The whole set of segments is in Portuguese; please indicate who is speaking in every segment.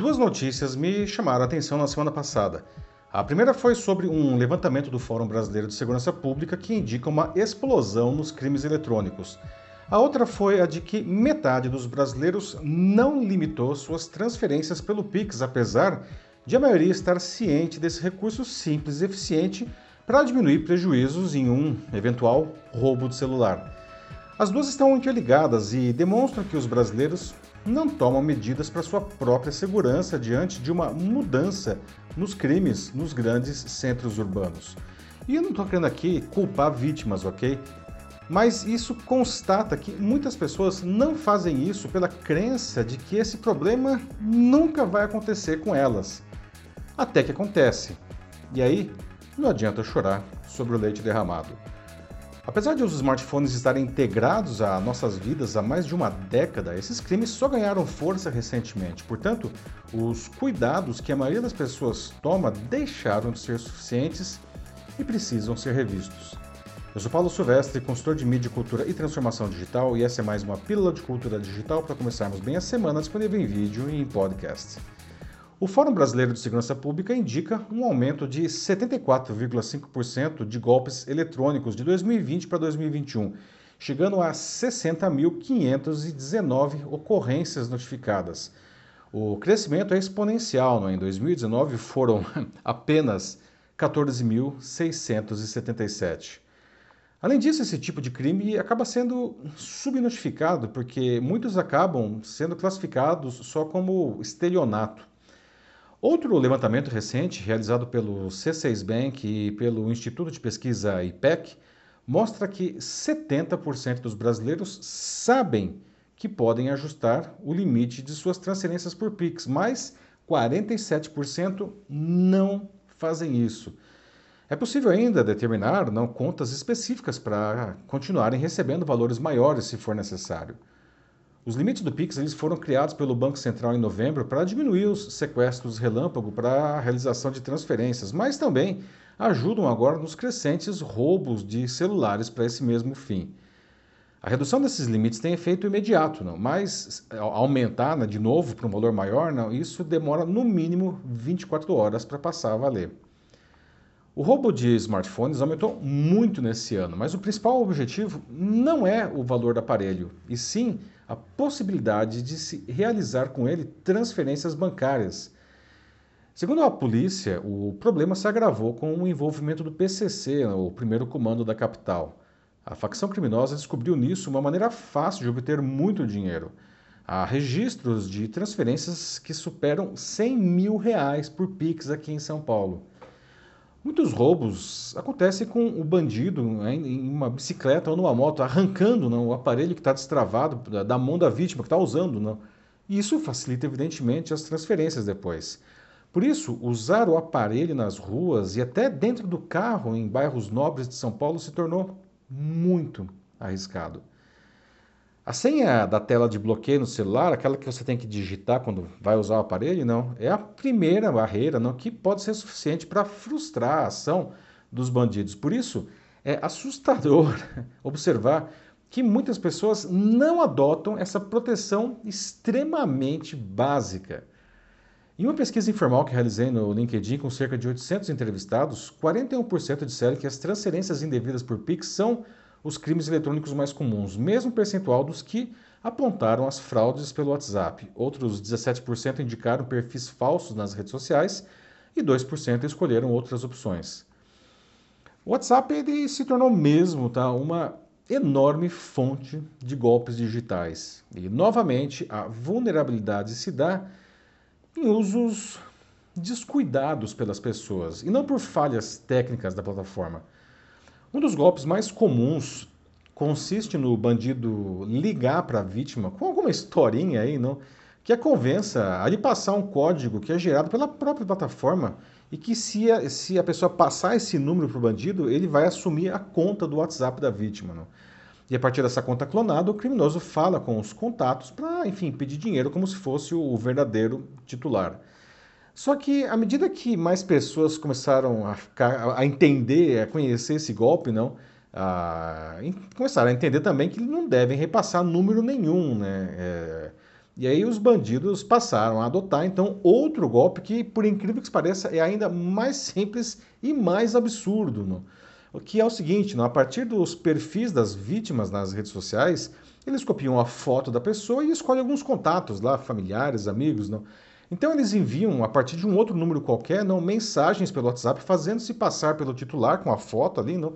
Speaker 1: Duas notícias me chamaram a atenção na semana passada. A primeira foi sobre um levantamento do Fórum Brasileiro de Segurança Pública que indica uma explosão nos crimes eletrônicos. A outra foi a de que metade dos brasileiros não limitou suas transferências pelo Pix, apesar de a maioria estar ciente desse recurso simples e eficiente para diminuir prejuízos em um eventual roubo de celular. As duas estão interligadas e demonstram que os brasileiros não tomam medidas para sua própria segurança diante de uma mudança nos crimes nos grandes centros urbanos. E eu não estou querendo aqui culpar vítimas, ok? Mas isso constata que muitas pessoas não fazem isso pela crença de que esse problema nunca vai acontecer com elas. Até que acontece. E aí, não adianta chorar sobre o leite derramado. Apesar de os smartphones estarem integrados a nossas vidas há mais de uma década, esses crimes só ganharam força recentemente. Portanto, os cuidados que a maioria das pessoas toma deixaram de ser suficientes e precisam ser revistos. Eu sou Paulo Silvestre, consultor de mídia, cultura e transformação digital, e essa é mais uma pílula de cultura digital para começarmos bem a semana disponível em vídeo e em podcast. O Fórum Brasileiro de Segurança Pública indica um aumento de 74,5% de golpes eletrônicos de 2020 para 2021, chegando a 60.519 ocorrências notificadas. O crescimento é exponencial, né? em 2019 foram apenas 14.677. Além disso, esse tipo de crime acaba sendo subnotificado, porque muitos acabam sendo classificados só como estelionato. Outro levantamento recente, realizado pelo C6 Bank e pelo Instituto de Pesquisa IPEC, mostra que 70% dos brasileiros sabem que podem ajustar o limite de suas transferências por Pix, mas 47% não fazem isso. É possível ainda determinar não, contas específicas para continuarem recebendo valores maiores se for necessário. Os limites do Pix eles foram criados pelo Banco Central em novembro para diminuir os sequestros relâmpago para a realização de transferências, mas também ajudam agora nos crescentes roubos de celulares para esse mesmo fim. A redução desses limites tem efeito imediato, não, mas aumentar né, de novo para um valor maior, não, isso demora no mínimo 24 horas para passar a valer. O roubo de smartphones aumentou muito nesse ano, mas o principal objetivo não é o valor do aparelho, e sim a possibilidade de se realizar com ele transferências bancárias. Segundo a polícia, o problema se agravou com o envolvimento do PCC, o primeiro comando da capital. A facção criminosa descobriu nisso uma maneira fácil de obter muito dinheiro. Há registros de transferências que superam 100 mil reais por Pix aqui em São Paulo. Muitos roubos acontecem com o bandido né, em uma bicicleta ou numa moto, arrancando não, o aparelho que está destravado da, da, mão da vítima que está usando. Não. E isso facilita, evidentemente, as transferências depois. Por isso, usar o aparelho nas ruas e até dentro do carro em bairros nobres de São Paulo se tornou muito arriscado. A senha da tela de bloqueio no celular, aquela que você tem que digitar quando vai usar o aparelho, não, é a primeira barreira não, que pode ser suficiente para frustrar a ação dos bandidos. Por isso, é assustador observar que muitas pessoas não adotam essa proteção extremamente básica. Em uma pesquisa informal que realizei no LinkedIn com cerca de 800 entrevistados, 41% disseram que as transferências indevidas por Pix são os crimes eletrônicos mais comuns, mesmo percentual dos que apontaram as fraudes pelo WhatsApp. Outros 17% indicaram perfis falsos nas redes sociais e 2% escolheram outras opções. O WhatsApp ele se tornou mesmo tá, uma enorme fonte de golpes digitais. E, novamente, a vulnerabilidade se dá em usos descuidados pelas pessoas e não por falhas técnicas da plataforma. Um dos golpes mais comuns consiste no bandido ligar para a vítima com alguma historinha aí, não? Que a convença a lhe passar um código que é gerado pela própria plataforma e que se a, se a pessoa passar esse número para o bandido, ele vai assumir a conta do WhatsApp da vítima. Não? E a partir dessa conta clonada, o criminoso fala com os contatos para, enfim, pedir dinheiro como se fosse o verdadeiro titular. Só que à medida que mais pessoas começaram a, ficar, a entender, a conhecer esse golpe, não, a, começaram a entender também que não devem repassar número nenhum, né? É, E aí os bandidos passaram a adotar então outro golpe que, por incrível que pareça, é ainda mais simples e mais absurdo. Não? O que é o seguinte, não? a partir dos perfis das vítimas nas redes sociais, eles copiam a foto da pessoa e escolhem alguns contatos lá, familiares, amigos, não? Então eles enviam, a partir de um outro número qualquer, não, mensagens pelo WhatsApp, fazendo-se passar pelo titular com a foto ali, não?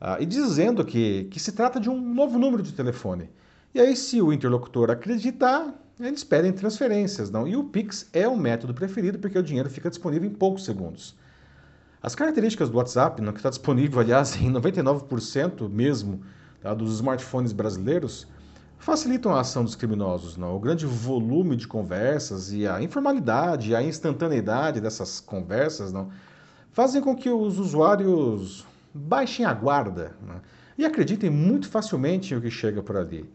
Speaker 1: Ah, e dizendo que, que se trata de um novo número de telefone. E aí, se o interlocutor acreditar, eles pedem transferências, não? E o Pix é o método preferido porque o dinheiro fica disponível em poucos segundos. As características do WhatsApp, não, que está disponível, aliás, em 99% mesmo tá, dos smartphones brasileiros, facilitam a ação dos criminosos. Não? O grande volume de conversas e a informalidade, a instantaneidade dessas conversas não, fazem com que os usuários baixem a guarda né? e acreditem muito facilmente em o que chega por ali.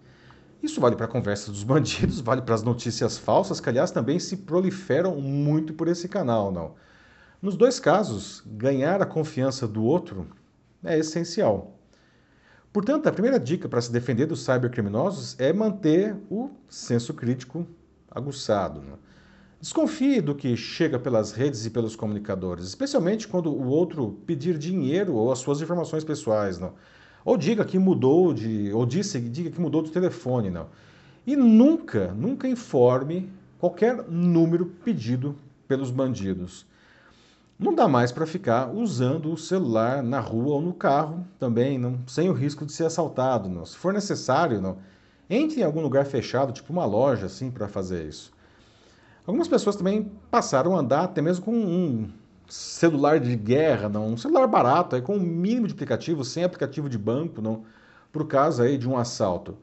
Speaker 1: Isso vale para conversas dos bandidos, vale para as notícias falsas, que aliás também se proliferam muito por esse canal, não. Nos dois casos, ganhar a confiança do outro é essencial. Portanto, a primeira dica para se defender dos cybercriminosos é manter o senso crítico aguçado. Né? Desconfie do que chega pelas redes e pelos comunicadores, especialmente quando o outro pedir dinheiro ou as suas informações pessoais. Não? Ou diga que mudou de. ou disse, diga que mudou de telefone, não. E nunca, nunca informe qualquer número pedido pelos bandidos. Não dá mais para ficar usando o celular na rua ou no carro também, não, sem o risco de ser assaltado. Não. Se for necessário, não, entre em algum lugar fechado, tipo uma loja, assim, para fazer isso. Algumas pessoas também passaram a andar até mesmo com um celular de guerra, não, um celular barato, aí, com o um mínimo de aplicativo, sem aplicativo de banco, não, por caso aí de um assalto.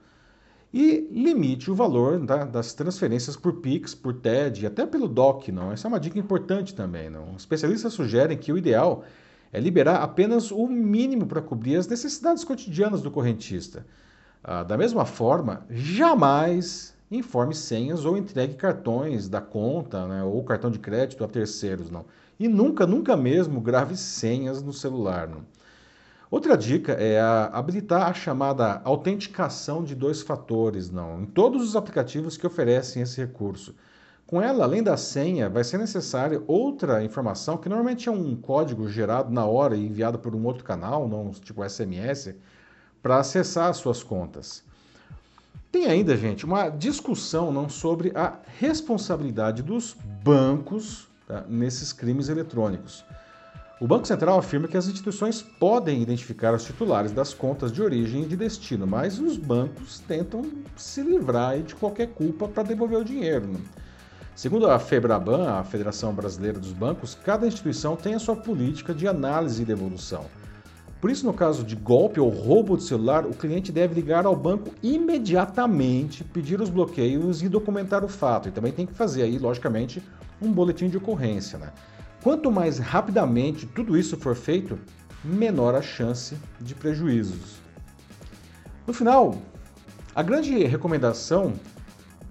Speaker 1: E limite o valor tá, das transferências por Pix, por TED, até pelo DOC, não. Essa é uma dica importante também, não. Especialistas sugerem que o ideal é liberar apenas o mínimo para cobrir as necessidades cotidianas do correntista. Ah, da mesma forma, jamais informe senhas ou entregue cartões da conta né, ou cartão de crédito a terceiros, não. E nunca, nunca mesmo grave senhas no celular. Não. Outra dica é a habilitar a chamada autenticação de dois fatores, não, em todos os aplicativos que oferecem esse recurso. Com ela, além da senha, vai ser necessária outra informação, que normalmente é um código gerado na hora e enviado por um outro canal, não tipo SMS, para acessar as suas contas. Tem ainda, gente, uma discussão não sobre a responsabilidade dos bancos tá, nesses crimes eletrônicos. O Banco Central afirma que as instituições podem identificar os titulares das contas de origem e de destino, mas os bancos tentam se livrar de qualquer culpa para devolver o dinheiro. Né? Segundo a FEBRABAN, a Federação Brasileira dos Bancos, cada instituição tem a sua política de análise e devolução. Por isso, no caso de golpe ou roubo de celular, o cliente deve ligar ao banco imediatamente, pedir os bloqueios e documentar o fato. E também tem que fazer aí, logicamente, um boletim de ocorrência. Né? Quanto mais rapidamente tudo isso for feito, menor a chance de prejuízos. No final, a grande recomendação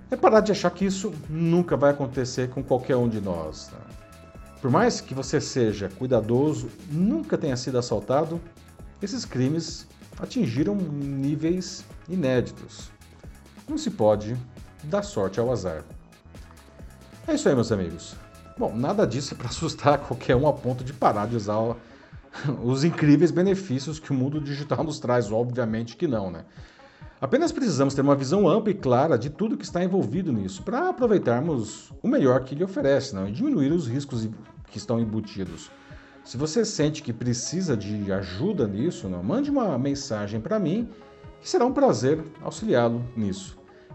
Speaker 1: é parar de achar que isso nunca vai acontecer com qualquer um de nós. Né? Por mais que você seja cuidadoso, nunca tenha sido assaltado, esses crimes atingiram níveis inéditos. Não se pode dar sorte ao azar. É isso aí, meus amigos. Bom, nada disso é para assustar qualquer um a ponto de parar de usar os incríveis benefícios que o mundo digital nos traz, obviamente que não, né? Apenas precisamos ter uma visão ampla e clara de tudo que está envolvido nisso para aproveitarmos o melhor que ele oferece não? e diminuir os riscos que estão embutidos. Se você sente que precisa de ajuda nisso, não? mande uma mensagem para mim, que será um prazer auxiliá-lo nisso.